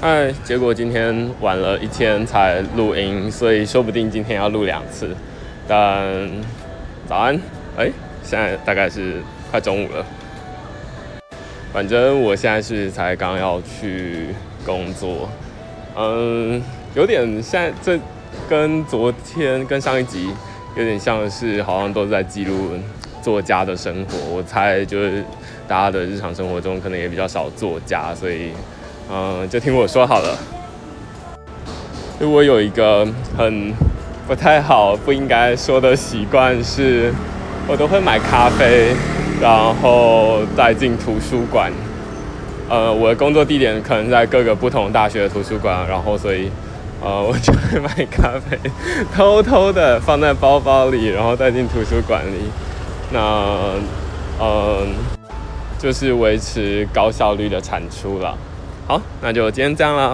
哎，结果今天晚了一天才录音，所以说不定今天要录两次。但早安，哎，现在大概是快中午了。反正我现在是才刚要去工作，嗯，有点现在这跟昨天跟上一集有点像是，好像都在记录作家的生活。我猜就是大家的日常生活中可能也比较少作家，所以嗯，就听我说好了。就我有一个很不太好、不应该说的习惯，是我都会买咖啡。然后带进图书馆，呃，我的工作地点可能在各个不同大学的图书馆，然后所以，呃，我就会买咖啡，偷偷的放在包包里，然后带进图书馆里，那，嗯，就是维持高效率的产出了。好，那就今天这样了。